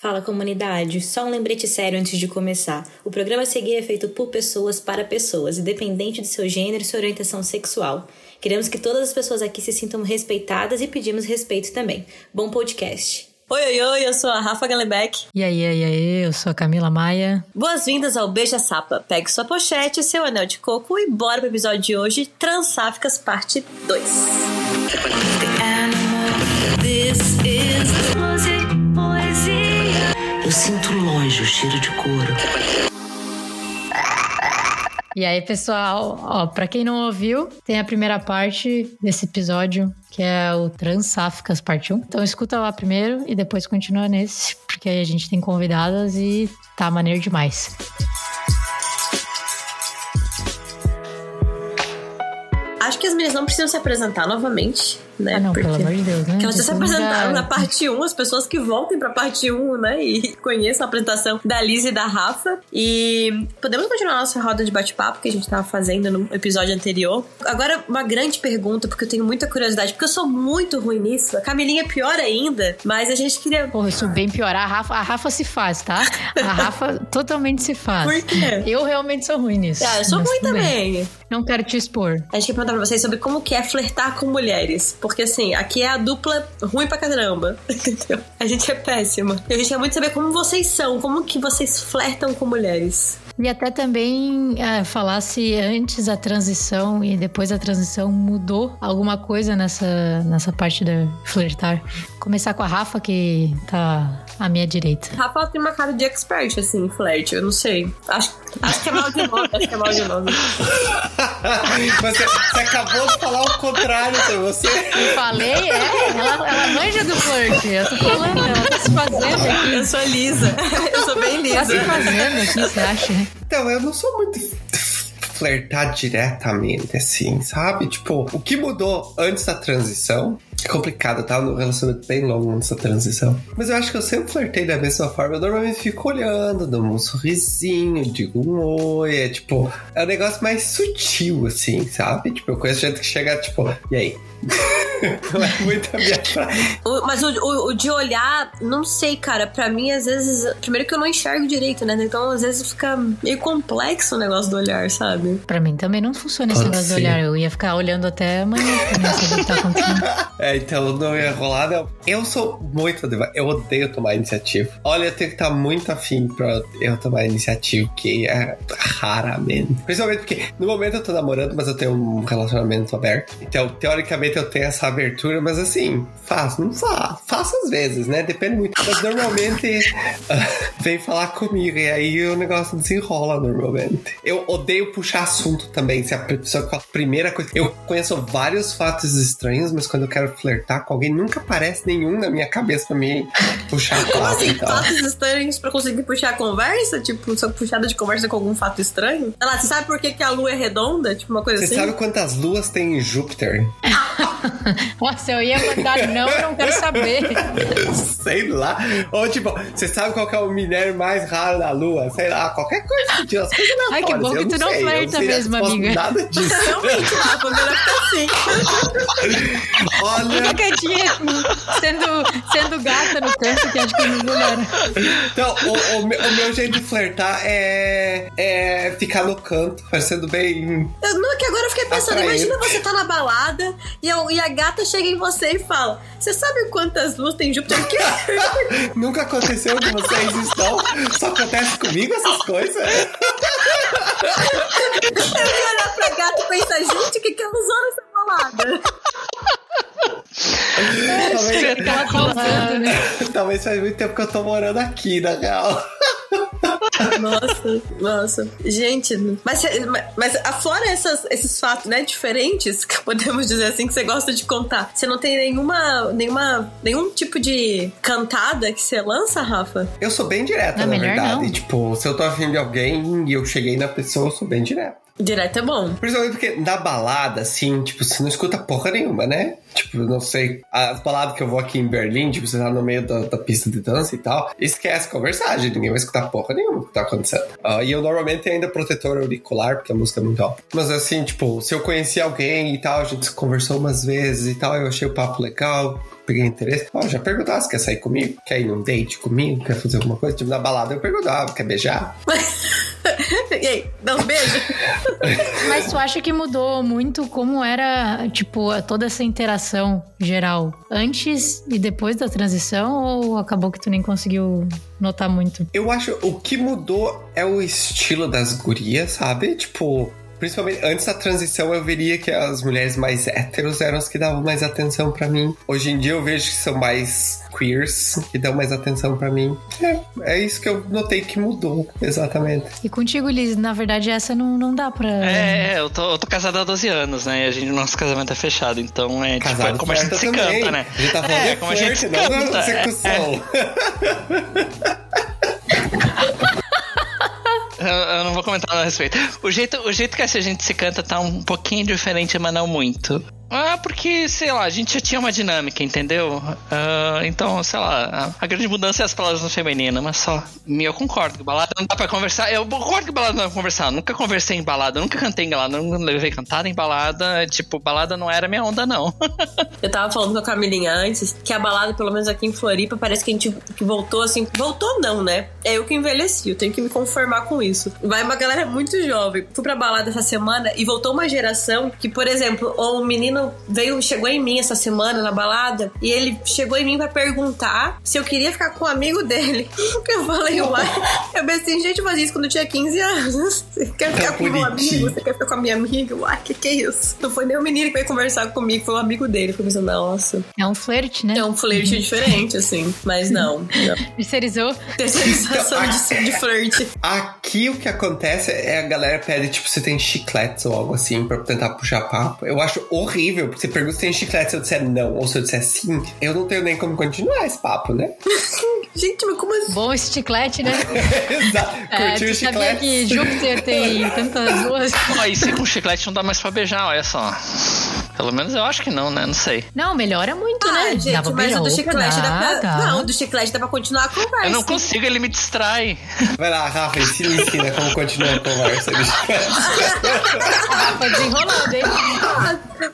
Fala comunidade, só um lembrete sério antes de começar. O programa a seguir é feito por pessoas para pessoas, independente de seu gênero e sua orientação sexual. Queremos que todas as pessoas aqui se sintam respeitadas e pedimos respeito também. Bom podcast. Oi, oi, oi, eu sou a Rafa Gallenbeck. E aí, aí, aí, eu sou a Camila Maia. Boas-vindas ao Beija Sapa. Pegue sua pochete, seu anel de coco e bora pro episódio de hoje, Transáficas, parte 2. Eu sinto longe o cheiro de couro. E aí, pessoal, ó, pra quem não ouviu, tem a primeira parte desse episódio, que é o Transáficas parte 1. Então escuta lá primeiro e depois continua nesse, porque aí a gente tem convidadas e tá maneiro demais. Acho que as meninas não precisam se apresentar novamente, né? Ah, não, Porque- pelo amor de Deus, né? Que elas já se apresentaram na parte 1, as pessoas que voltem pra parte 1, né? E conheçam a apresentação da Liz e da Rafa. E podemos continuar a nossa roda de bate-papo que a gente tava fazendo no episódio anterior. Agora, uma grande pergunta, porque eu tenho muita curiosidade, porque eu sou muito ruim nisso. A Camilinha é pior ainda, mas a gente queria. Porra, eu sou bem pior. A Rafa, a Rafa se faz, tá? A Rafa totalmente se faz. Por quê? Eu realmente sou ruim nisso. Ah, eu sou mas ruim também. Não quero te expor. A gente quer perguntar pra vocês sobre como que é flertar com mulheres. Porque assim, aqui é a dupla ruim pra caramba. Entendeu? A gente é péssima. E a gente quer muito saber como vocês são, como que vocês flertam com mulheres. E até também é, falar se antes da transição e depois da transição mudou alguma coisa nessa, nessa parte da flertar. Começar com a Rafa, que tá à minha direita. Rafa tem uma cara de expert, assim, em flerte. Eu não sei. Acho, acho que é mal de nome. Acho que é mal de nome. Mas você, você acabou de falar o contrário pra você. Eu falei, é, ela, ela manja do flerte. Eu tô falando, ela tá se fazendo aqui. Eu sou lisa. Eu sou bem Tá se lisa. fazendo aqui, você acha? Então, eu não sou muito flertar diretamente, assim, sabe? Tipo, o que mudou antes da transição? É complicado, tá? No relacionamento bem longo antes da transição. Mas eu acho que eu sempre flertei da mesma forma. Eu normalmente fico olhando, dou um sorrisinho, digo um oi. É tipo, é um negócio mais sutil, assim, sabe? Tipo, eu conheço gente que chega, tipo, e aí? não é muito a minha praia. O- Mas o, o- o de olhar, não sei, cara. Pra mim, às vezes. Primeiro que eu não enxergo direito, né? Então, às vezes fica meio complexo o negócio do olhar, sabe? Pra mim também não funciona esse negócio de ser. olhar. Eu ia ficar olhando até amanhã pra não saber o que tá acontecendo. É, então não ia rolar, não. Eu sou muito Eu odeio tomar iniciativa. Olha, eu tenho que estar muito afim pra eu tomar iniciativa, que é raramente. Principalmente porque no momento eu tô namorando, mas eu tenho um relacionamento aberto. Então, teoricamente, eu tenho essa abertura, mas assim, faço, não faço. Faço às vezes, né? Depende muito. Mas normalmente ah, vem falar comigo e aí o negócio desenrola normalmente. Eu odeio puxar assunto também. Se a pessoa com a primeira coisa. Eu conheço vários fatos estranhos, mas quando eu quero flertar com alguém, nunca aparece nenhum na minha cabeça pra mim puxar Como assim? e tal. Fatos estranhos pra conseguir puxar a conversa? Tipo, só puxada de conversa com algum fato estranho? Sei lá, você sabe por que, que a lua é redonda? Tipo, uma coisa Você assim? sabe quantas luas tem em Júpiter? Nossa, eu ia mandar não, eu não quero saber. Sei lá. Ou tipo, você sabe qual que é o minério mais raro da Lua? Sei lá, qualquer coisa. Tipo, as coisas Ai, que bom Eu que tu não sei, eu flerta mesmo, amiga. Nada disso. Realmente, Rafa, melhor que assim. Olha, Fica quietinha, sendo, sendo gata no canto, que acho que não melhora. então, o, o meu, o meu jeito de flertar é, é ficar no canto, parecendo bem. Eu, não, é que agora eu fiquei pensando, Atraente. imagina você tá na balada e a, e a gata chega em você e fala: Você sabe quantas luzes tem em Júpiter? Que? Nunca aconteceu com vocês não? Só acontece comigo essas coisas? Eu ia olhar pra gata e pensar, gente, o que, que ela usou nessa balada? Talvez, Tava pausando, né? talvez faz muito tempo que eu tô morando aqui, na real. Nossa, nossa. Gente, mas, mas afora essas, esses fatos, né, diferentes, que podemos dizer assim, que você gosta de contar, você não tem nenhuma, nenhuma, nenhum tipo de cantada que você lança, Rafa? Eu sou bem direta, Não, na melhor verdade. não. Tipo, se eu tô afim de alguém e eu cheguei na pessoa, eu sou bem direto. Direto é bom. Principalmente porque na balada, assim, tipo, você não escuta porra nenhuma, né? Tipo, não sei, as baladas que eu vou aqui em Berlim, tipo, você tá no meio da, da pista de dança e tal, esquece conversar, gente, ninguém vai escutar porra nenhuma que tá acontecendo. Ah, e eu normalmente tenho ainda protetor auricular, porque a música é muito alta. Mas assim, tipo, se eu conheci alguém e tal, a gente conversou umas vezes e tal, eu achei o papo legal, peguei interesse. Ó, já perguntava se quer sair comigo, quer ir num date comigo, quer fazer alguma coisa. Tipo, na balada eu perguntava, quer beijar? e aí, dá um beijo? Mas tu acha que mudou muito como era, tipo, toda essa interação geral antes e depois da transição ou acabou que tu nem conseguiu notar muito? Eu acho o que mudou é o estilo das gurias, sabe? Tipo, Principalmente antes da transição, eu veria que as mulheres mais héteros eram as que davam mais atenção pra mim. Hoje em dia eu vejo que são mais queers que dão mais atenção pra mim. É, é isso que eu notei que mudou, exatamente. E contigo, Liz, na verdade essa não, não dá pra. É, é, eu tô, eu tô casado há 12 anos, né? E a gente, nosso casamento é fechado, então é tipo, Casado é como a gente se também. canta, né? A gente tá falando é, de como a gente se não canta. da é, execução. Eu, eu não vou comentar nada a respeito. O jeito, o jeito que essa gente se canta tá um pouquinho diferente, mas não muito. Ah, porque, sei lá, a gente já tinha uma dinâmica, entendeu? Ah, então, sei lá, a, grande mudança é as palavras no feminino, mas só. Eu concordo que balada não dá pra conversar. Eu concordo que balada não dá pra conversar. Nunca conversei em balada, nunca cantei em balada, nunca levei cantada em balada. Tipo, balada não era minha onda, não. Eu tava falando com a Camilinha antes que a balada, pelo menos aqui em Floripa, parece que a gente que voltou assim. Voltou não, né? É eu que envelheci, eu tenho que me conformar com isso. Vai uma galera muito jovem. Fui pra balada essa semana e voltou uma geração que, por exemplo, o menino veio, chegou em mim essa semana na balada e ele chegou em mim pra perguntar se eu queria ficar com um amigo dele. Eu falei, uai. Eu pensei, gente, fazia isso quando eu tinha 15 anos. Você quer ficar com meu bonitinho. amigo? Você quer ficar com a minha amiga? Uai, que que é isso? Não foi nem o menino que veio conversar comigo, foi o amigo dele. Eu pensei, nossa. É um flerte, né? É um flerte diferente, assim. Mas não. não. Terceirizou. Terceirização de, de flerte. Aqui o que acontece é a galera pede, tipo, se tem chicletes ou algo assim pra tentar puxar papo. Eu acho horrível, porque você pergunta se tem chiclete, se eu disser não ou se eu disser sim, eu não tenho nem como continuar esse papo, né? Gente, mas como assim? Bom esse chiclete, né? Exato. É, Curtiu o sabia chiclete? que Júpiter tem tantas duas? E se com chiclete não dá mais pra beijar, olha só. Pelo menos eu acho que não, né? Não sei. Não, melhora muito, Ah, né? gente, Dá pra mas o do chiclete dá, pra. dá. Não, o do chiclete dá pra continuar a conversa. Eu não consigo, ele me distrai. Vai lá, Rafa, ensina, ensina como continuar a conversa do chiclete. Rafa desenrolando, hein?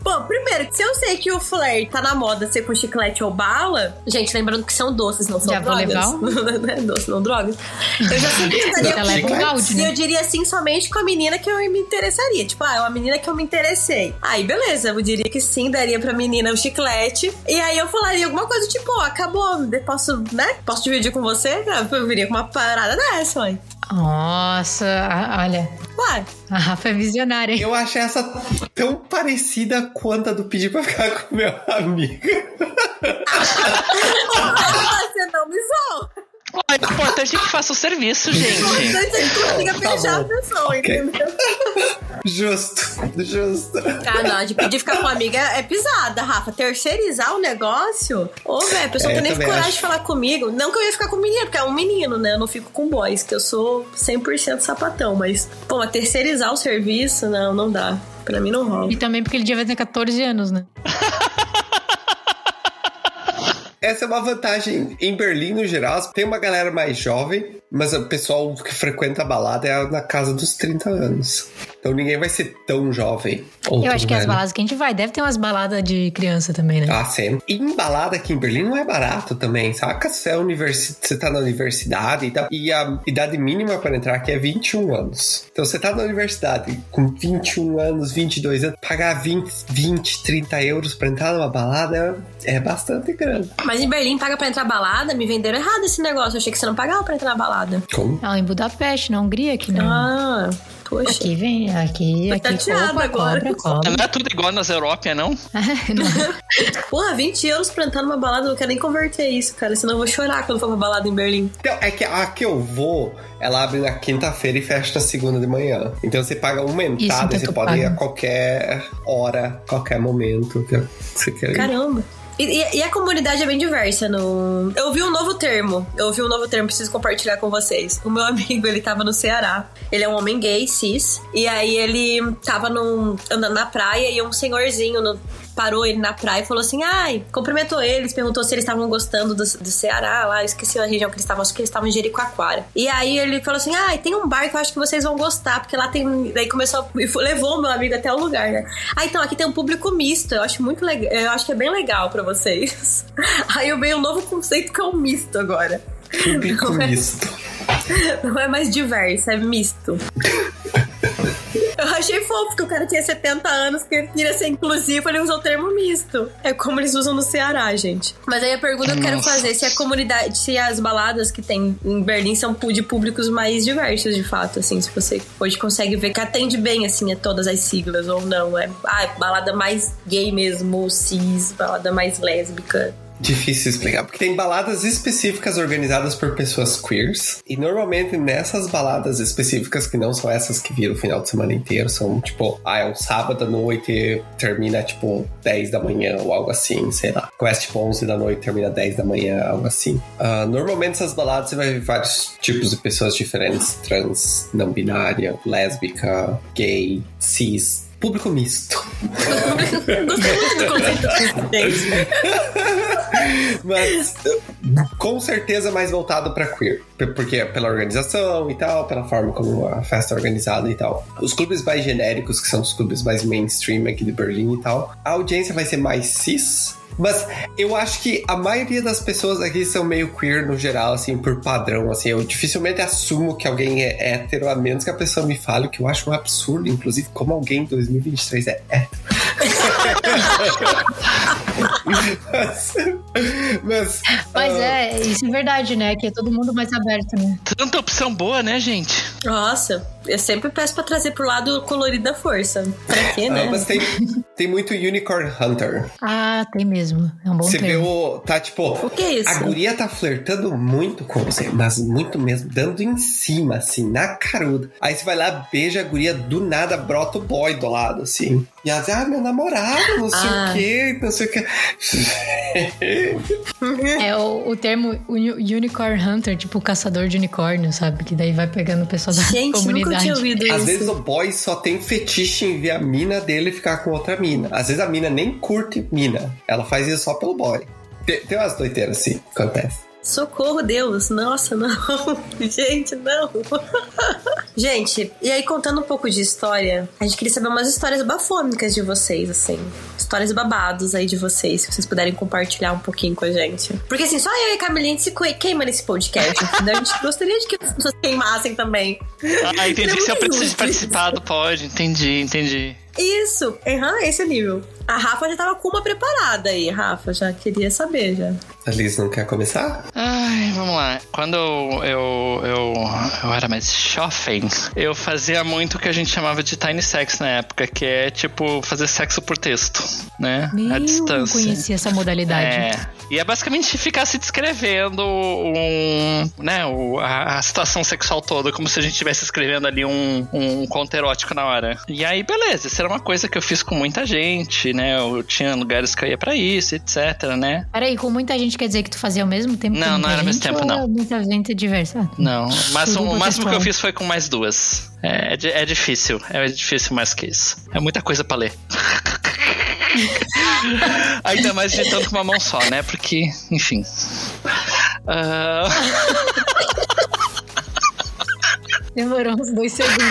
Bom, primeiro, se eu sei que o flare tá na moda ser com chiclete ou bala, gente, lembrando que são doces, não são Já vou drogas. levar um? não é doce, não drogas. Eu já sempre Já estaria leva um balde, E né? eu diria assim somente com a menina que eu me interessaria. Tipo, ah, é uma menina que eu me interessei. Aí, beleza, eu diria que sim, daria pra menina o chiclete. E aí eu falaria alguma coisa tipo, ó, acabou, posso, né? Posso dividir com você? Eu viria com uma parada dessa, mãe. Nossa, a- olha. Uai, A Rafa é visionária, hein? Eu achei essa tão parecida quanto a do pedir pra ficar com meu amigo. você não me zoa. Ó, é importante que faça o serviço, gente. Importante é que consiga Tá beijar a pessoa, entendeu? Justo, justo. Ah, não, de pedir ficar com uma amiga é pisada, Rafa. Terceirizar o negócio? Ô, velho, a pessoa É, não tem nem também coragem acho. de falar comigo. Não que eu ia ficar com menino, porque é um menino, né? Eu não fico com boys, que eu sou 100% sapatão. Mas, pô, mas terceirizar o serviço, não, não dá. Pra mim não rola. E também porque ele devia ter 14 anos, né? Essa é uma vantagem em Berlim, no geral. Tem uma galera mais jovem, mas o pessoal que frequenta a balada é na casa dos 30 anos. Então ninguém vai ser tão jovem. Eu acho que as baladas que a gente vai, deve ter umas baladas de criança também, né? Ah, sempre. E em balada aqui em Berlim não é barato também, saca? Você, é universi- você tá na universidade e tal. E a idade mínima para entrar aqui é 21 anos. Então você tá na universidade com 21 anos, 22 anos, pagar 20, 20 30 euros pra entrar numa balada é, é bastante grana. Mas em Berlim paga pra entrar balada? Me venderam errado esse negócio. Eu achei que você não pagava pra entrar na balada. Como? Ah, em Budapeste, na Hungria, que não. Ah, poxa. Aqui vem, aqui, Tô aqui cobra, agora. cobra, cobra. Não é tudo igual nas Europeias, não? Não. Porra, 20 euros pra entrar numa balada, eu não quero nem converter isso, cara. Senão eu vou chorar quando for pra balada em Berlim. Então, é que a que eu vou, ela abre na quinta-feira e fecha na segunda de manhã. Então você paga uma Isso, entrada então e você pode ir paga. a qualquer hora, qualquer momento que você quer ir. Caramba. E, e- a comunidade é bem diversa. No... Eu vi um novo termo. Eu vi um novo termo, preciso compartilhar com vocês. O meu amigo, ele tava no Ceará. Ele é um homem gay, cis. E aí ele tava num, andando na praia e um senhorzinho no- parou ele na praia e falou assim: ai, cumprimentou eles, perguntou se eles estavam gostando do, do Ceará lá, esqueci a região que eles estavam, acho que eles estavam em Jericoacoara. E aí ele falou assim: ai, tem um bar que eu acho que vocês vão gostar, porque lá tem. Daí começou, e levou o meu amigo até o lugar, né? Ah, então aqui tem um público misto, eu acho muito legal, eu acho que é bem legal pra vocês. Aí eu veio um novo conceito que é o misto agora. Público é- misto. Não é mais diverso, é misto. Eu achei fofo que o cara tinha 70 anos, que ele queria ser inclusivo, ele usou o termo misto. É como eles usam no Ceará, gente. Mas aí a pergunta que eu quero Nossa. fazer, se a comunidade, se as baladas que tem em Berlim são de públicos mais diversos, de fato, assim, se você hoje consegue ver que atende bem, assim, a todas as siglas, ou não, é, ah, é balada mais gay mesmo, ou cis, balada mais lésbica. Difícil explicar, porque tem baladas específicas organizadas por pessoas queers. E normalmente nessas baladas específicas, que não são essas que viram o final de semana inteiro, são tipo, ah, é um sábado à noite, termina tipo 10 da manhã ou algo assim, sei lá. Começa tipo 11 da noite, termina 10 da manhã, algo assim. Ah, normalmente essas baladas você vai ver vários tipos de pessoas diferentes: trans, não binária, lésbica, gay, cis. Público misto. Gostei muito do conceito misto, gente. Mas com certeza mais voltado pra queer. Porque é pela organização e tal, pela forma como a festa é organizada e tal. Os clubes mais genéricos, que são os clubes mais mainstream aqui de Berlim e tal, a audiência vai ser mais cis. Mas eu acho que a maioria das pessoas aqui são meio queer no geral, assim, por padrão, assim. Eu dificilmente assumo que alguém é hétero, a menos que a pessoa me fale, o que eu acho um absurdo, inclusive, como alguém em 2023 é hétero. mas, mas, Mas ah, é, isso é verdade, né? Que é todo mundo mais aberto, né? Tanta opção boa, né, gente? Nossa, eu sempre peço pra trazer pro lado colorido da força. Pra quê, né? Ah, mas tem, tem muito Unicorn Hunter. Ah, tem mesmo. É um bom Você vê termo. o. Tá tipo. O que é isso? A guria tá flertando muito com você, mas muito mesmo, dando em cima, assim, na caruda. Aí você vai lá, beija a guria, do nada brota o boy do lado, assim. E ela diz, ah, meu namorado, não sei Ah. o quê, não sei o quê. É o, o termo uni- Unicorn Hunter, tipo caçador de unicórnio, sabe? Que daí vai pegando o pessoal da Gente, comunidade. nunca tinha ouvido Às isso. vezes o boy só tem fetiche em ver a mina dele ficar com outra mina. Às vezes a mina nem curte mina. Ela faz isso só pelo boy. Tem, tem umas doideiras assim, acontece. Socorro, Deus. Nossa, não. Gente, não. Gente, e aí contando um pouco de história, a gente queria saber umas histórias bafônicas de vocês, assim. Histórias babados aí de vocês, se vocês puderem compartilhar um pouquinho com a gente. Porque assim, só eu e a Camilinha se que- queima nesse podcast? A gente gostaria de que as pessoas queimassem também. Ah, entendi que se eu preciso justo participado, pode. Entendi, entendi. Isso, uhum, esse é o nível. A Rafa já tava com uma preparada aí, Rafa, já queria saber já. A Liz não quer começar? Ai, vamos lá. Quando eu, eu, eu, eu era mais jovem, eu fazia muito o que a gente chamava de tiny sex na época, que é tipo fazer sexo por texto, né? Meu, a distância. conhecia essa modalidade. É. E é basicamente ficar se descrevendo um, né, o- a, a situação sexual toda, como se a gente estivesse escrevendo ali um, um conto erótico na hora. E aí, beleza, isso era uma coisa que eu fiz com muita gente, né? Eu tinha lugares que eu ia pra isso, etc, né? Peraí, com muita gente quer dizer que tu fazia ao mesmo tempo? Não, não era ao mesmo gente, tempo, não. Muita gente diversa. Ah, Não, mas o máximo que eu fiz foi com mais duas. É, é é difícil, é difícil mais que isso. É muita coisa pra ler. Ainda mais digitando com uma mão só, né? Porque, enfim. Ah, Demorou uns dois segundos.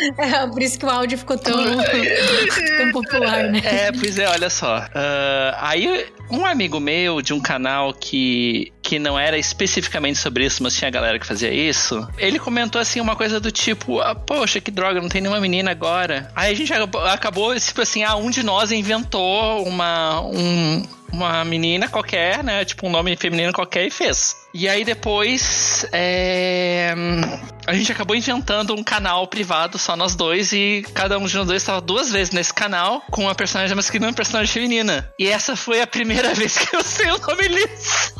É, por isso que o áudio ficou tão, tão popular, né? é, pois é, olha só. Ah, aí, um amigo meu de um canal que, que não era especificamente sobre isso, mas tinha galera que fazia isso, ele comentou assim uma coisa do tipo: ah, Poxa, que droga, não tem nenhuma menina agora. Aí a gente acabou, acabou tipo assim: ah, um de nós inventou uma. Um, uma menina qualquer, né? Tipo um nome feminino qualquer e fez. E aí depois é, a gente acabou inventando um canal privado só nós dois e cada um de nós dois estava duas vezes nesse canal com uma personagem masculina e uma personagem feminina. E essa foi a primeira vez que eu sei o nome Liz.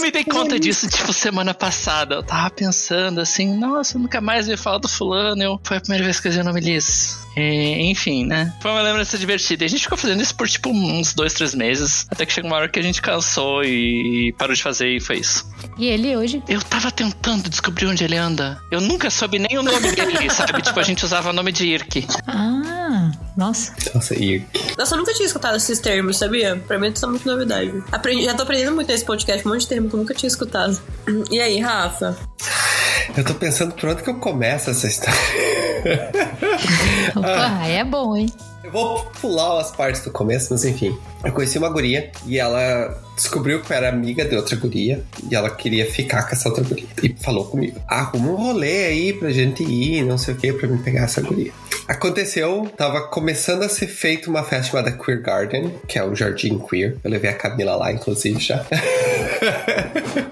Eu, me dei conta disso, tipo, semana passada. Eu tava pensando assim, nossa, eu nunca mais ia falar do fulano. Eu... Foi a primeira vez que eu vi o nome Liz. E, enfim, né? Foi uma lembrança divertida. E a gente ficou fazendo isso por tipo uns dois, três meses. Até que chegou uma hora que a gente cansou e parou de fazer e foi isso. E ele hoje? Eu tava tentando descobrir onde ele anda. Eu nunca soube nem o nome dele, sabe? Tipo, a gente usava o nome de Irk. Ah, nossa. Nossa, e Nossa, eu nunca tinha escutado esses termos, sabia? Pra mim isso é muito novidade. Aprendi, já tô aprendendo muito nesse podcast, um monte de termos que eu nunca tinha escutado. E aí, Rafa? eu tô pensando por onde que eu começo essa história. Opa, aí é bom, hein? Eu vou pular as partes do começo, mas enfim. Eu conheci uma guria e ela descobriu que eu era amiga de outra guria e ela queria ficar com essa outra guria. E falou comigo: arruma um rolê aí pra gente ir, não sei o que, pra me pegar essa guria. Aconteceu, tava começando a ser feita uma festa chamada Queer Garden, que é um jardim queer. Eu levei a Camila lá, inclusive, já.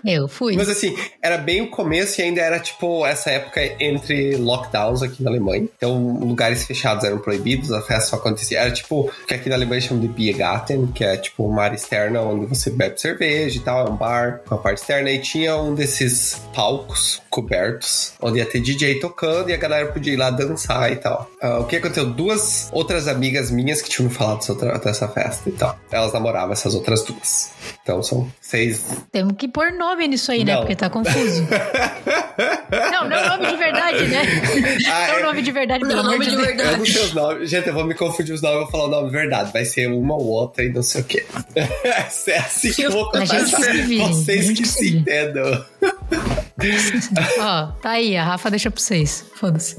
Eu fui. Mas assim, era bem o começo e ainda era tipo essa época entre lockdowns aqui na Alemanha. Então, lugares fechados eram proibidos, a festa só acontecia. Era tipo o que aqui na Alemanha chamam de Biergarten, que é tipo uma área externa onde você bebe cerveja e tal, é um bar com a parte externa. E tinha um desses palcos cobertos, onde ia ter DJ tocando e a galera podia ir lá dançar e tal. Ah, o que aconteceu? Duas outras amigas minhas que tinham me falado dessa festa e tal. Elas namoravam essas outras duas. Então são seis Temos que pôr nome nisso aí, né? Não. Porque tá confuso. não, não é nome de verdade, né? Ah, não é é. nome de verdade, pelo nome de de Deus. verdade. Eu não sei os nomes. Gente, eu vou me confundir os nomes, eu vou falar o nome verdade. Vai ser uma ou outra e não sei o quê. É assim que eu vou contar. Vocês gente que se entendam. Ó, tá aí, a Rafa deixa pra vocês. Foda-se.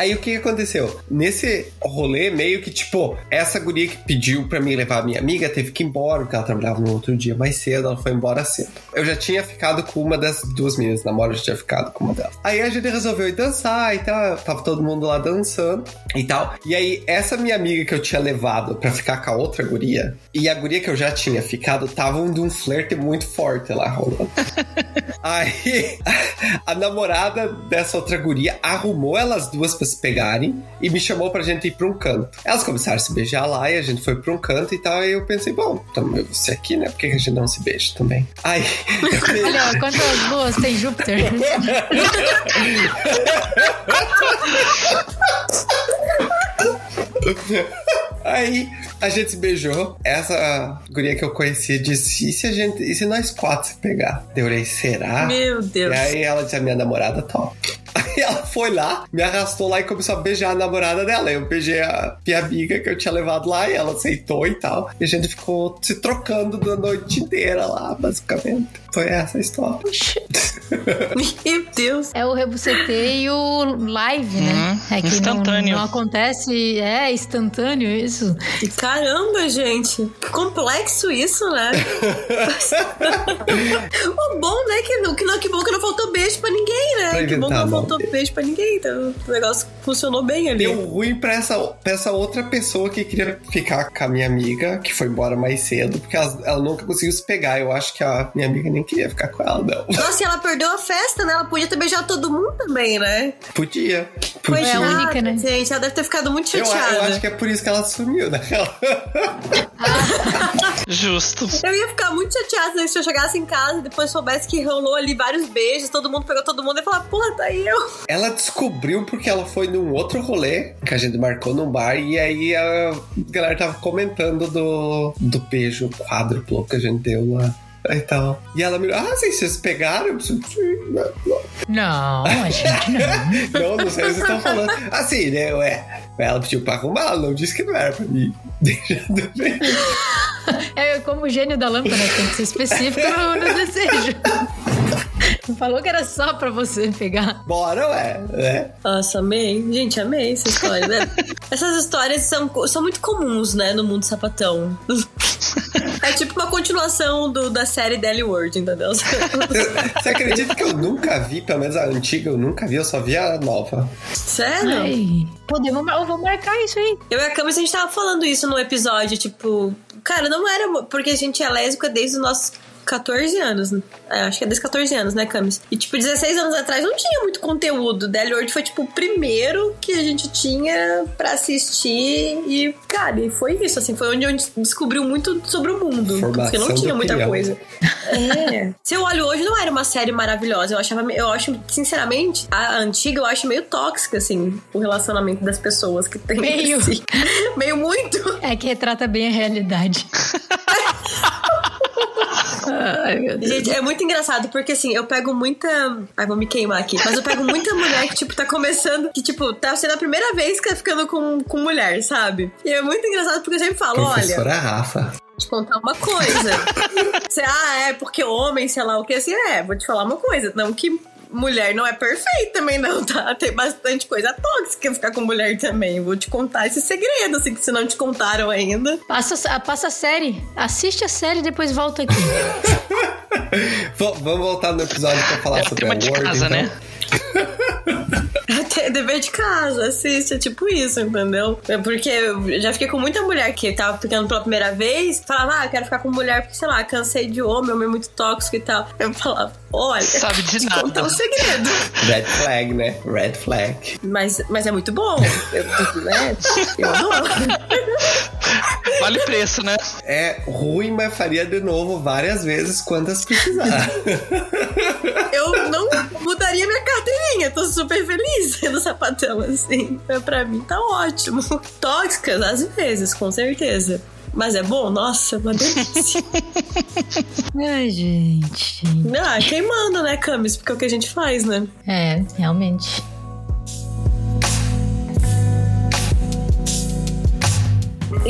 Aí o que aconteceu? Nesse rolê, meio que tipo, essa guria que pediu pra mim levar a minha amiga teve que ir embora, porque ela trabalhava no outro dia mais cedo, ela foi embora cedo. Eu já tinha ficado com uma das duas meninas, namoro, eu já tinha ficado com uma delas. Aí a gente resolveu ir dançar e tal, tava todo mundo lá dançando e tal. E aí, essa minha amiga que eu tinha levado pra ficar com a outra guria, e a guria que eu já tinha ficado, estavam de um flerte muito forte lá rolando. Aí a namorada dessa outra guria arrumou elas duas pra se pegarem e me chamou pra gente ir pra um canto. Elas começaram a se beijar lá e a gente foi pra um canto e tal. E eu pensei, bom, então eu vou ser aqui, né? Por que a gente não se beija também? Aí. eu Olha, quantas luas tem Júpiter? Aí a gente se beijou. Essa guria que eu conhecia disse: e se a gente. E se nós quatro se pegar? Eu falei, será? Meu Deus. E aí ela disse: a minha namorada top. Aí ela foi lá, me arrastou lá e começou a beijar a namorada dela. Eu beijei a minha amiga que eu tinha levado lá e ela aceitou e tal. E a gente ficou se trocando da noite inteira lá, basicamente. Foi essa a história. Meu Deus. É o rebucetei e o live, né? Uhum, é que não- instantâneo. Não, acontece, é instantâneo isso. Caramba, gente. Que complexo isso, né? o bom, né? Que, que, não, que bom que não faltou beijo pra ninguém, né? Pra que bom que não faltou beijo pra ninguém. Então, o negócio funcionou bem ali. Deu ruim pra essa, pra essa outra pessoa que queria ficar com a minha amiga, que foi embora mais cedo, porque ela, ela nunca conseguiu se pegar. Eu acho que a minha amiga nem queria ficar com ela, não. Nossa, e ela perdeu a festa, né? Ela podia ter beijado todo mundo também, né? Podia. Pois É a Podia. única, né? gente. Ela deve ter ficado muito Eu, chateada. eu acho que é por isso que ela sumiu, né? Justo. Eu ia ficar muito chateada né, se eu chegasse em casa e depois soubesse que rolou ali vários beijos, todo mundo pegou todo mundo e falar, porra, tá aí eu. Ela descobriu porque ela foi num outro rolê que a gente marcou num bar e aí a galera tava comentando do, do beijo quádruplo que a gente deu lá. E tal. E ela me ah, vocês se pegaram? Eu disse, "Sim, não, não." Não, a gente não. Não, não sei o que vocês estão falando. Assim, né? Ué, ela pediu pra arrumar, ela não disse que não era pra mim. Deixa eu ver. É como o gênio da lâmpada, né? Tem que ser específico no, no desejo. Não falou que era só pra você pegar. Bora, ué, né? Nossa, amei. Gente, amei essa história. né? Essas histórias são, são muito comuns, né, no mundo sapatão. É tipo uma continuação do, da série Daily World, entendeu? Você acredita que eu nunca vi, pelo menos a antiga, eu nunca vi, eu só vi a nova. Sério? Ai, podemos, eu vou marcar isso aí. Eu e a Camis, a gente tava falando isso no episódio, tipo... Cara, não era... Porque a gente é lésbica desde os nossos 14 anos. né? É, acho que é desde 14 anos, né, Camis? E, tipo, 16 anos atrás não tinha muito conteúdo. Daily World foi, tipo, o primeiro que a gente tinha pra assistir. E, cara, e foi isso, assim. Foi onde a gente descobriu muito sobre o mundo. Formação porque não tinha muita coisa. É. Se eu olho hoje, não era uma série maravilhosa. Eu achava, eu acho, sinceramente, a antiga eu acho meio tóxica, assim, o relacionamento das pessoas que tem. Meio. assim. meio muito. É que retrata bem a realidade. Ai, meu Deus. Gente, é muito engraçado, porque assim, eu pego muita. Ai, vou me queimar aqui. Mas eu pego muita mulher que, tipo, tá começando, que, tipo, tá sendo a primeira vez que tá ficando com, com mulher, sabe? E é muito engraçado porque eu sempre falo, olha. Professora Rafa. Vou te contar uma coisa. Você, ah, é porque homem, sei lá o que, assim, é, vou te falar uma coisa. Não que mulher não é perfeita também, não, tá? Tem bastante coisa tóxica ficar com mulher também. Vou te contar esse segredo, assim, que se não te contaram ainda. Passa, passa a série. Assiste a série e depois volta aqui. Vamos voltar no episódio pra falar É o sobre tema a de Word, casa, então. né? Até dever de casa, assiste, é tipo isso, entendeu? É porque eu já fiquei com muita mulher que tava ficando pela primeira vez, falava, ah, eu quero ficar com mulher porque, sei lá, cansei de homem, homem é muito tóxico e tal. Eu falava, olha, Sabe de nada. contar um segredo. Red flag, né? Red flag. Mas, mas é muito bom. Eu, né? eu adoro. Vale preço, né? É ruim, mas faria de novo várias vezes quantas precisar. Eu não mudaria minha carteirinha, tô super feliz sendo sapatão, assim. Pra mim tá ótimo. Tóxicas, às vezes, com certeza. Mas é bom? Nossa, uma delícia. Ai, gente. ah, quem manda, né, Camis? Porque é o que a gente faz, né? É, realmente.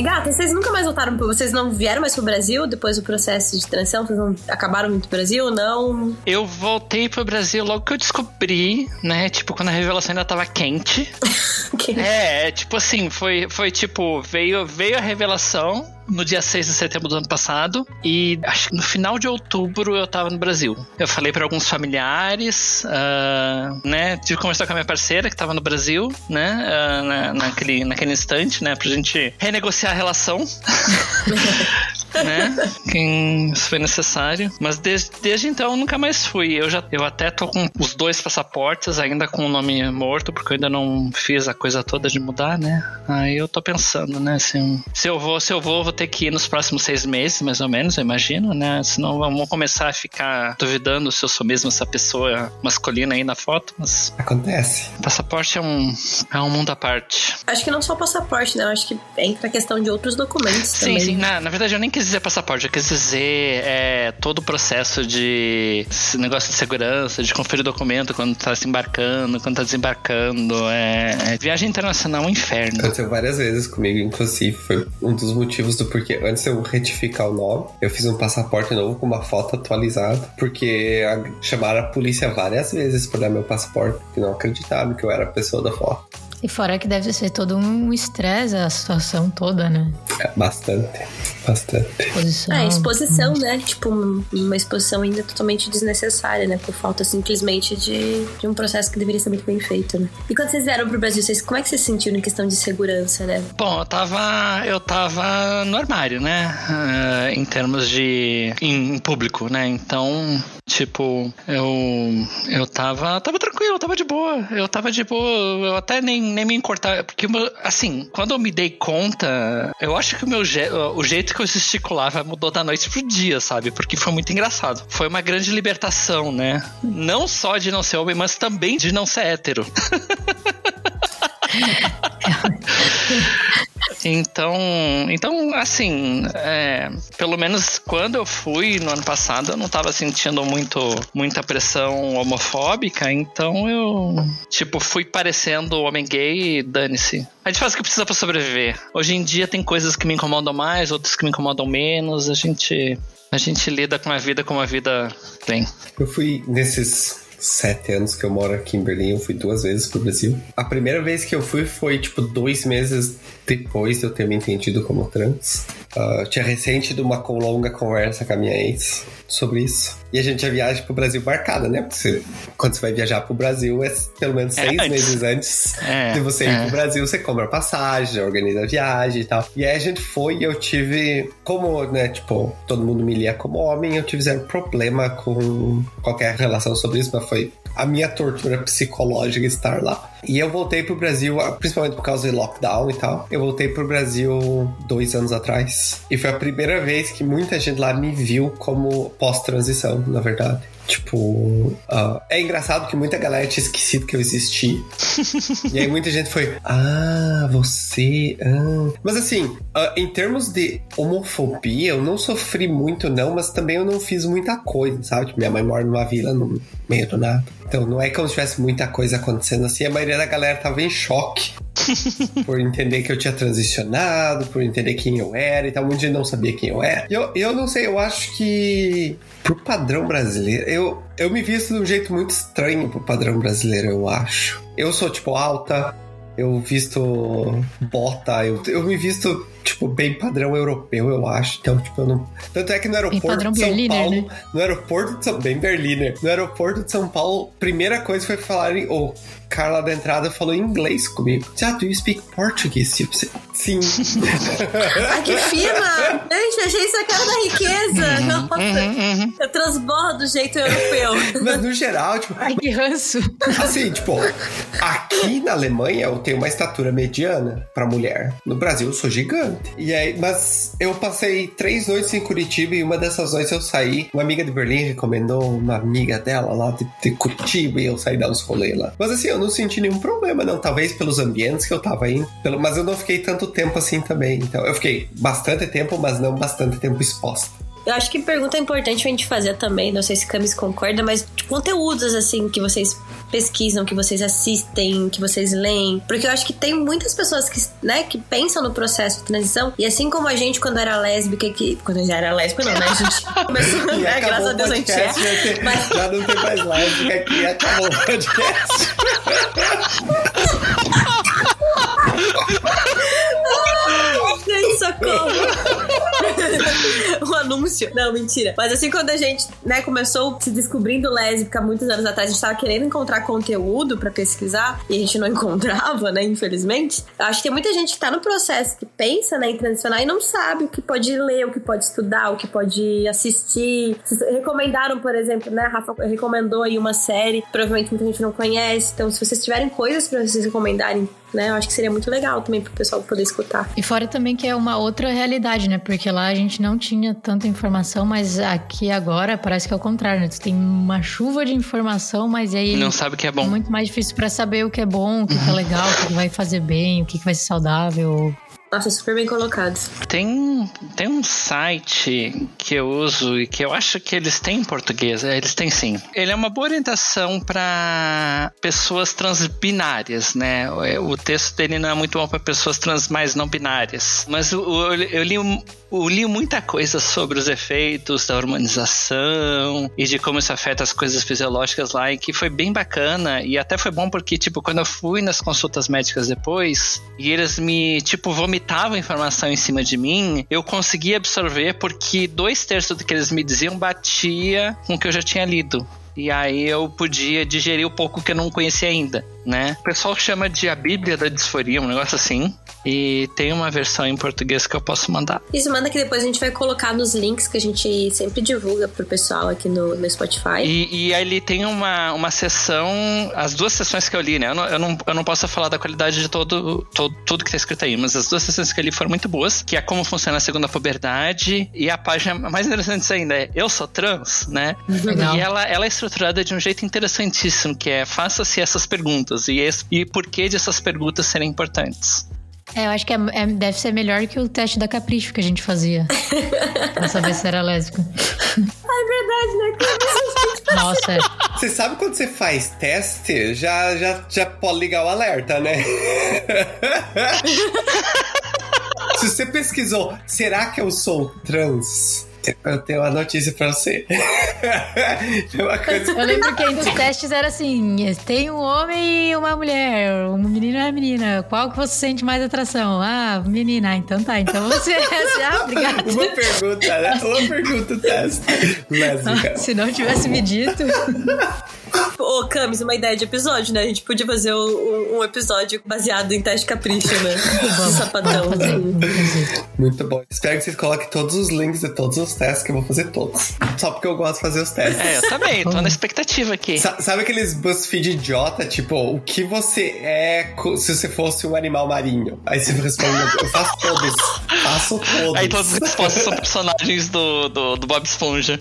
E gata, vocês nunca mais voltaram pro. Vocês não vieram mais pro Brasil depois do processo de transição? Vocês não acabaram indo pro Brasil? Não. Eu voltei pro Brasil logo que eu descobri, né? Tipo, quando a revelação ainda tava quente. É, é, tipo assim, foi, foi tipo, veio, veio a revelação no dia 6 de setembro do ano passado e acho que no final de outubro eu tava no Brasil. Eu falei pra alguns familiares, ah, né? Tive que conversar com a minha parceira que tava no Brasil, né? ah, na- naquele, naquele instante, né? Pra gente renegociar a relação. né? Quem isso foi necessário. Mas desde, desde então eu nunca mais fui. Eu já eu até tô com os dois passaportes, ainda com o nome morto, porque eu ainda não fiz a coisa toda de mudar, né? Aí eu tô pensando, né? Se, se eu vou, se eu vou, vou ter que ir nos próximos seis meses, mais ou menos, eu imagino, né? Senão vão começar a ficar duvidando se eu sou mesmo essa pessoa masculina aí na foto. Mas Acontece. passaporte é um, é um mundo à parte. Acho que não só o passaporte, né? Acho que entra a questão de outros documentos Sim, também. sim. Na, na verdade, eu nem quis dizer passaporte, eu quis dizer é, todo o processo de negócio de segurança, de conferir documento quando tá se embarcando, quando tá desembarcando. É, é- viagem internacional é um inferno. Aconteceu várias vezes comigo, inclusive. Foi um dos motivos do porquê. Antes eu retificar o nome, eu fiz um passaporte novo com uma foto atualizada. Porque a- chamaram a polícia várias vezes pra dar meu passaporte, porque não acreditavam que eu era a pessoa da foto. E fora que deve ser todo um estresse a situação toda, né? É, bastante. Bastante. Exposição. É, exposição, né? Tipo, um- uma exposição ainda totalmente desnecessária, né? Por falta simplesmente de, de um processo que deveria ser muito bem feito, né? E quando vocês vieram pro Brasil, vocês, como é que vocês se sentiram em questão de segurança, né? Bom, eu tava. Eu tava no armário, né? Ah, em termos de. Em, em público, né? Então, tipo, eu. Eu tava. Tava tranquilo, eu tava de boa. Eu tava de boa. Eu até nem, nem me importava. Porque, assim, quando eu me dei conta, eu acho que o meu je- o jeito que eu gesticulava mudou da noite pro dia, sabe? Porque foi muito engraçado. Foi uma grande libertação, né? Não só de não ser homem, mas também de não ser hétero. Então, então assim, é, pelo menos quando eu fui no ano passado, eu não tava sentindo muito, muita pressão homofóbica, então eu, tipo, fui parecendo homem gay e dane-se. A gente faz o que precisa pra sobreviver. Hoje em dia tem coisas que me incomodam mais, outras que me incomodam menos, a gente, a gente lida com a vida como a vida tem. Eu fui nesses sete anos que eu moro aqui em Berlim, eu fui duas vezes pro Brasil. A primeira vez que eu fui foi, tipo, dois meses depois de eu ter me entendido como trans. Eu tinha recém tido uma longa conversa com a minha ex sobre isso. E a gente já viaja pro Brasil marcada, né? Porque você- quando você vai viajar pro Brasil, é pelo menos É seis antes. meses antes É, de você ir é. pro Brasil, você compra passagem, organiza a viagem e tal. E aí a gente foi e eu tive, como, né, tipo, todo mundo me lia como homem, eu tive zero problema com qualquer relação sobre isso, mas foi a minha tortura psicológica estar lá. E eu voltei pro Brasil, ah, principalmente por causa do lockdown e tal. Eu voltei pro Brasil dois anos atrás. E foi a primeira vez que muita gente lá me viu como pós-transição, na verdade. Tipo, uh, é engraçado que muita galera tinha esquecido que eu existi. e aí muita gente foi, ah, você. Ah. Mas assim, uh, em termos de homofobia, eu não sofri muito, não, mas também eu não fiz muita coisa, sabe? Tipo, minha mãe mora numa vila no meio do nada. Então não é como se tivesse muita coisa acontecendo assim, a maioria da galera tava em choque. por entender que eu tinha transicionado, por entender quem eu era e tal. Muita gente não sabia quem eu era. Eu, eu não sei, eu acho que pro padrão brasileiro, eu, eu me visto de um jeito muito estranho pro padrão brasileiro, eu acho. Eu sou, tipo, alta, eu visto bota, eu, eu me visto, tipo, bem padrão europeu, eu acho. Então, tipo, eu não. Tanto é que no aeroporto de São Berliner, Paulo. Né? No aeroporto de São. Bem Berliner. No aeroporto de São Paulo, primeira coisa foi falarem. Oh, Carla da entrada falou inglês comigo. Já, do you speak Portuguese? Tipo, sim. Ai, que fina! Gente, achei isso a cara da riqueza. Uhum, Nossa, uhum, uhum. eu transbordo do jeito europeu. Mas no geral, tipo. Ai, que ranço. Assim, tipo, aqui na Alemanha eu tenho uma estatura mediana pra mulher. No Brasil eu sou gigante. E aí, mas eu passei três noites em Curitiba e uma dessas noites eu saí. Uma amiga de Berlim recomendou uma amiga dela lá de, de Curitiba e eu saí dar uns rolês lá. Mas assim, eu não senti nenhum problema, não. Talvez pelos ambientes que eu tava indo. Pelo... Mas eu não fiquei tanto tempo assim também. Então, eu fiquei bastante tempo, mas não bastante tempo exposta. Eu acho que pergunta importante pra gente fazer também, não sei se Camis concorda, mas de conteúdos assim que vocês pesquisam, que vocês assistem, que vocês leem. Porque eu acho que tem muitas pessoas que, né, que pensam no processo de transição. E assim como a gente, quando era lésbica, que. Quando já era lésbica, não, né? A gente começou, né? Graças a Deus a gente é. Já, mas... já não tem mais lésbica aqui, acabou o podcast. Gente, socorro! um anúncio. Não, mentira. Mas assim, quando a gente, né, começou se descobrindo lésbica muitos anos atrás, a gente tava querendo encontrar conteúdo para pesquisar e a gente não encontrava, né, infelizmente. Acho que tem muita gente que tá no processo que pensa, né, em transicionar e não sabe o que pode ler, o que pode estudar, o que pode assistir. Vocês recomendaram, por exemplo, né, a Rafa recomendou aí uma série, provavelmente muita gente não conhece. Então, se vocês tiverem coisas para vocês recomendarem né? Eu acho que seria muito legal também pro pessoal poder escutar. E fora também que é uma outra realidade, né? Porque lá a gente não tinha tanta informação, mas aqui agora parece que é o contrário, né? Tu tem uma chuva de informação, mas aí. Não sabe o que é bom. É muito mais difícil para saber o que é bom, o que, que é legal, o que vai fazer bem, o que, que vai ser saudável. Nossa, super bem colocados. Tem, tem um site que eu uso e que eu acho que eles têm em português. É, eles têm sim. Ele é uma boa orientação para pessoas transbinárias, né? O texto dele não é muito bom para pessoas trans mais não binárias. Mas eu, eu, eu li eu li muita coisa sobre os efeitos da hormonização e de como isso afeta as coisas fisiológicas lá, e que foi bem bacana. E até foi bom porque, tipo, quando eu fui nas consultas médicas depois, e eles me, tipo, vomitavam informação em cima de mim, eu conseguia absorver porque dois terços do que eles me diziam batia com o que eu já tinha lido. E aí eu podia digerir o pouco que eu não conhecia ainda, né? O pessoal chama de a Bíblia da Disforia, um negócio assim. E tem uma versão em português que eu posso mandar. Isso, manda que depois a gente vai colocar nos links que a gente sempre divulga pro pessoal aqui no, no Spotify. E, e ali tem uma, uma sessão, as duas sessões que eu li, né? Eu não, eu não, eu não posso falar da qualidade de todo, todo, tudo que tá escrito aí, mas as duas sessões que eu li foram muito boas, que é como funciona a segunda puberdade, e a página mais interessante ainda é Eu Sou Trans, né? Legal. E ela, ela é estruturada de um jeito interessantíssimo, que é faça-se essas perguntas, e, esse, e por que dessas perguntas serem importantes. É, eu acho que é, é, deve ser melhor que o teste da Capricho que a gente fazia. pra saber se era lésbica. É verdade, né? Nossa. É. Você sabe quando você faz teste, já, já, já pode ligar o alerta, né? se você pesquisou, será que eu sou trans? Eu tenho uma notícia pra você. Eu lembro que entre os testes era assim: tem um homem e uma mulher, um menino e uma menina. Qual que você sente mais atração? Ah, menina. Ah, então tá. Então você é assim, ah, obrigado. Uma pergunta, né? Uma pergunta teste. Lésbica. Se não tivesse me dito. Ô, Camis, uma ideia de episódio, né? A gente podia fazer um, um episódio baseado em teste capricho, né? De sapatão. Muito bom. Espero que vocês coloquem todos os links de todos os testes que eu vou fazer todos. Só porque eu gosto de fazer os testes. É, eu também, tô na expectativa aqui. Sa- Sabe aqueles BuzzFeed idiota? Tipo, o que você é se você fosse um animal marinho? Aí você responde, eu faço todos. Faço todos. Aí todas as respostas são personagens do, do, do Bob Esponja.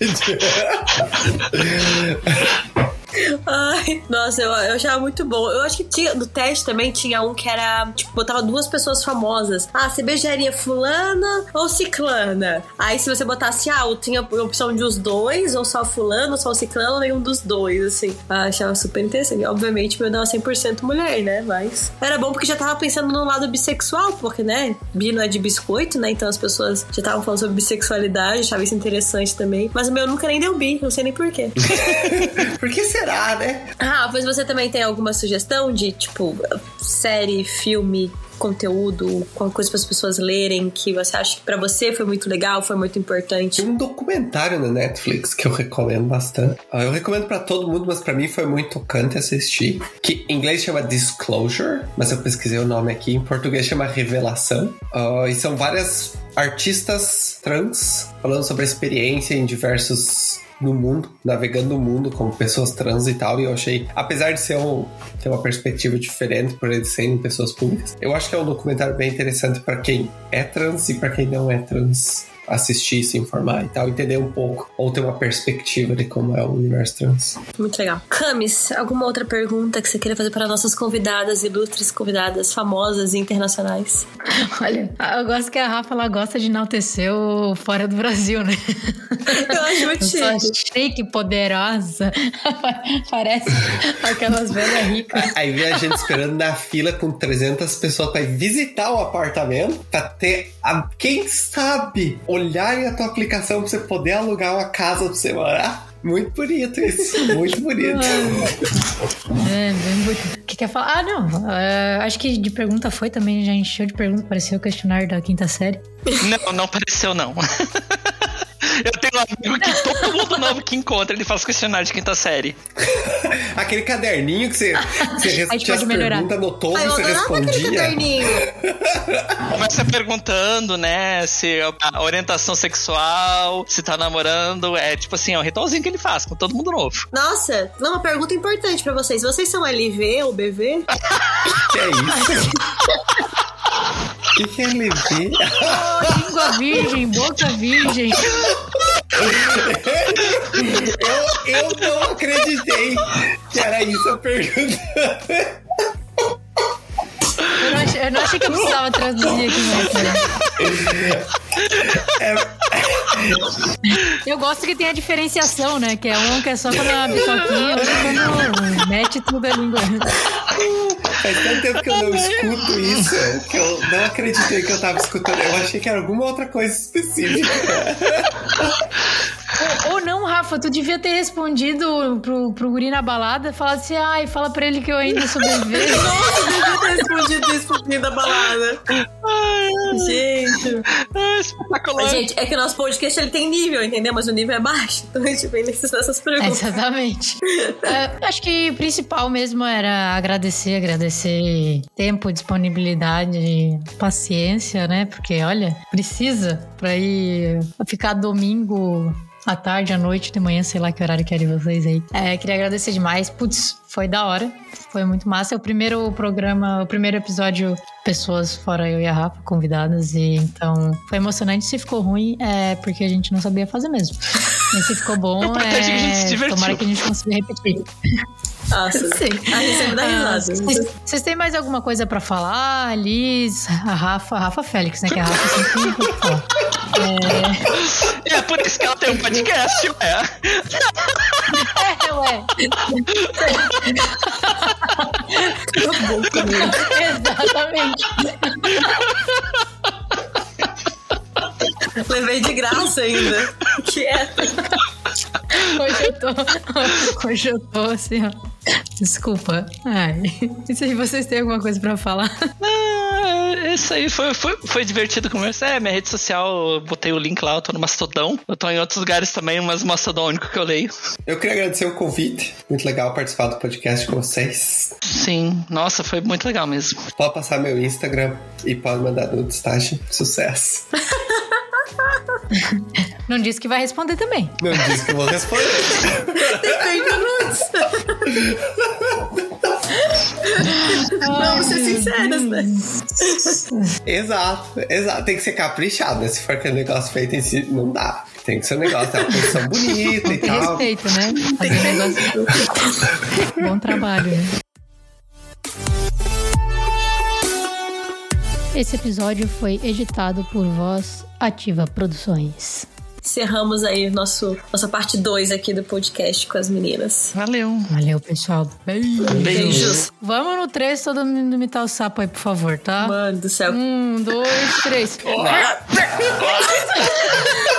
Ai, nossa, eu, eu achava muito bom. Eu acho que tinha, no teste também tinha um que era, tipo, botava duas pessoas famosas. Ah, você beijaria fulana ou ciclana? Aí se você botasse, ah, eu tinha a opção de os dois, ou só fulano, ou só o ciclano, ou nenhum dos dois, assim. Ah, achava super interessante. Obviamente, meu dava 100% mulher, né? Mas era bom porque já tava pensando no lado bissexual, porque, né, bi não é de biscoito, né? Então as pessoas já estavam falando sobre bissexualidade, achava isso interessante também. Mas o meu nunca nem deu bi, não sei nem porquê. Por que será, né? Ah, pois você também tem alguma sugestão de, tipo, série, filme, conteúdo, alguma coisa para as pessoas lerem que você acha que pra você foi muito legal, foi muito importante? Tem um documentário na Netflix que eu recomendo bastante. Ah, Eu recomendo pra todo mundo, mas pra mim foi muito tocante assistir. Que em inglês chama Disclosure, mas eu pesquisei o nome aqui. Em português chama Revelação. Ah, e são várias artistas trans falando sobre a experiência em diversos no mundo, navegando o mundo como pessoas trans e tal, e eu achei, apesar de ser um, ter uma perspectiva diferente por eles serem pessoas públicas, eu acho que é um documentário bem interessante pra quem é trans e pra quem não é trans assistir, se informar e tal, entender um pouco, ou ter uma perspectiva de como é o universo trans. Muito legal. Camis, alguma outra pergunta que você queira fazer para nossas convidadas, ilustres convidadas, famosas e internacionais? Olha, eu gosto que a Rafa ela gosta de enaltecer o fora do Brasil, né? Eu acho muito chique. chique, poderosa. Parece aquelas velhas ricas. Aí vem a gente esperando na fila com 300 pessoas pra ir visitar o apartamento, pra ter, a, quem sabe, olharem a tua aplicação pra você poder alugar uma casa pra você morar. Muito bonito isso, muito bonito. É, bem bonito. O que quer falar? Ah, não. é, acho que de pergunta foi também, já encheu de pergunta, pareceu o questionário da quinta série. Não, não pareceu, não. Amigo que todo mundo novo que encontra, ele faz questionário de quinta série. Aquele caderninho que você, que você A gente respondia as perguntas no todo, Ai, eu você respondia. caderninho. Começa perguntando, né, se a orientação sexual, se tá namorando. É tipo assim, é um ritualzinho que ele faz com todo mundo novo. Nossa, não, uma pergunta importante pra vocês. Vocês são LV ou BV? Que é isso? O que, que é LV? Língua virgem, boca virgem. Eu, eu não acreditei que era isso a pergunta. Eu não, achei, eu não achei que eu precisava traduzir aqui mais. Né? Eu gosto que tem a diferenciação, né? Que é um que é só quando é uma bitoquinha, outro quando mete tudo a língua. Faz tanto tempo que eu não escuto isso que eu não acreditei que eu tava escutando. Eu achei que era alguma outra coisa específica. Ou, ou não, Rafa, tu devia ter respondido pro, pro guri na balada, falar assim, ai, fala pra ele que eu ainda sou bebê. Nossa, eu devia ter respondido isso pro fim da balada. Gente. Ah, espetacular. Mas, gente, é que o nosso podcast ele tem nível, entendeu? Mas o nível é baixo. Então a gente vem nessas, nessas perguntas. Exatamente. É, acho que o principal mesmo era agradecer, agradecer tempo, disponibilidade, paciência, né? Porque, olha, precisa pra ir ficar domingo à tarde, à noite, de manhã, sei lá que horário que de vocês aí. É, queria agradecer demais. Putz, foi da hora. Foi muito massa. É o primeiro programa, o primeiro episódio, pessoas fora eu e a Rafa, convidadas. E então foi emocionante. Se ficou ruim, é porque a gente não sabia fazer mesmo. E se ficou bom, é que a gente se divertiu. tomara que a gente consiga repetir. Nossa. Sim. A gente sempre dá Ah, risada. Vocês têm mais alguma coisa pra falar? Liz, a Rafa, a Rafa Félix, né? Que a Rafa sempre tem coisa pra falar. E é por isso que ela tem um podcast, ué. É, ué. Exatamente. Levei de graça ainda. Quieta. Hoje eu tô. Hoje eu tô assim, ó. Desculpa. Ai. E se vocês têm alguma coisa pra falar? Ah, é isso aí. Foi, foi, foi divertido conversar. É, minha rede social, eu botei o link lá, eu tô no Mastodon. Eu tô em outros lugares também, mas o Mastodon é o único que eu leio. Eu queria agradecer o convite. Muito legal participar do podcast com vocês. Sim, nossa, foi muito legal mesmo. Pode passar meu Instagram e pode mandar nudes, tá? Sucesso. Não disse que vai responder também. Não disse que vou responder. Depende do nudes. Vamos ser sinceros, né? exato, exato. Tem que ser caprichado, né? Se for aquele negócio feito em si, não dá. Tem que ser um negócio, tem uma posição bonita e Tem tal. respeito, né? Fazer um negócio. Bom trabalho, né? Esse episódio foi editado por Voz Ativa Produções. Encerramos aí nosso, nossa parte 2 aqui do podcast com as meninas. Valeu. Valeu, pessoal. Beijos. Vamos no 3, todo mundo imitar o sapo aí, por favor, tá? Mano do céu. Um, dois, três.